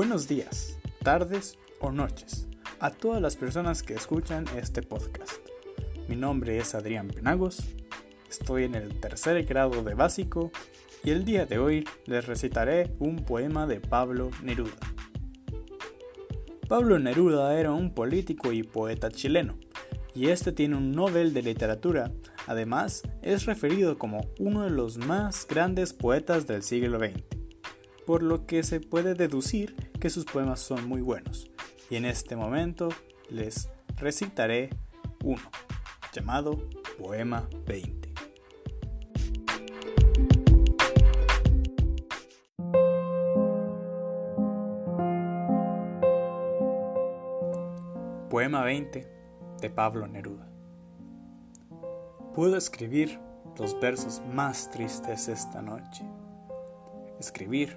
Buenos días, tardes o noches a todas las personas que escuchan este podcast. Mi nombre es Adrián Penagos, estoy en el tercer grado de básico y el día de hoy les recitaré un poema de Pablo Neruda. Pablo Neruda era un político y poeta chileno, y este tiene un Nobel de Literatura, además es referido como uno de los más grandes poetas del siglo XX, por lo que se puede deducir que sus poemas son muy buenos, y en este momento les recitaré uno, llamado Poema 20. Poema 20 de Pablo Neruda. Puedo escribir los versos más tristes esta noche. Escribir,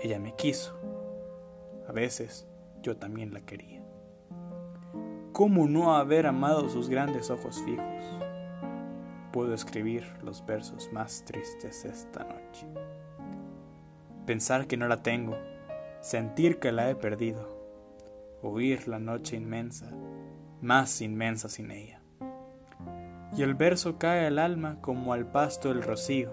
Ella me quiso. A veces yo también la quería. ¿Cómo no haber amado sus grandes ojos fijos? Puedo escribir los versos más tristes esta noche. Pensar que no la tengo, sentir que la he perdido oír la noche inmensa, más inmensa sin ella. Y el verso cae al alma como al pasto el rocío.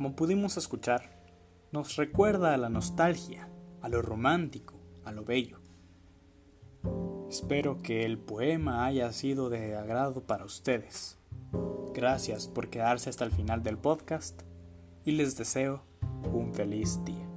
como pudimos escuchar, nos recuerda a la nostalgia, a lo romántico, a lo bello. Espero que el poema haya sido de agrado para ustedes. Gracias por quedarse hasta el final del podcast y les deseo un feliz día.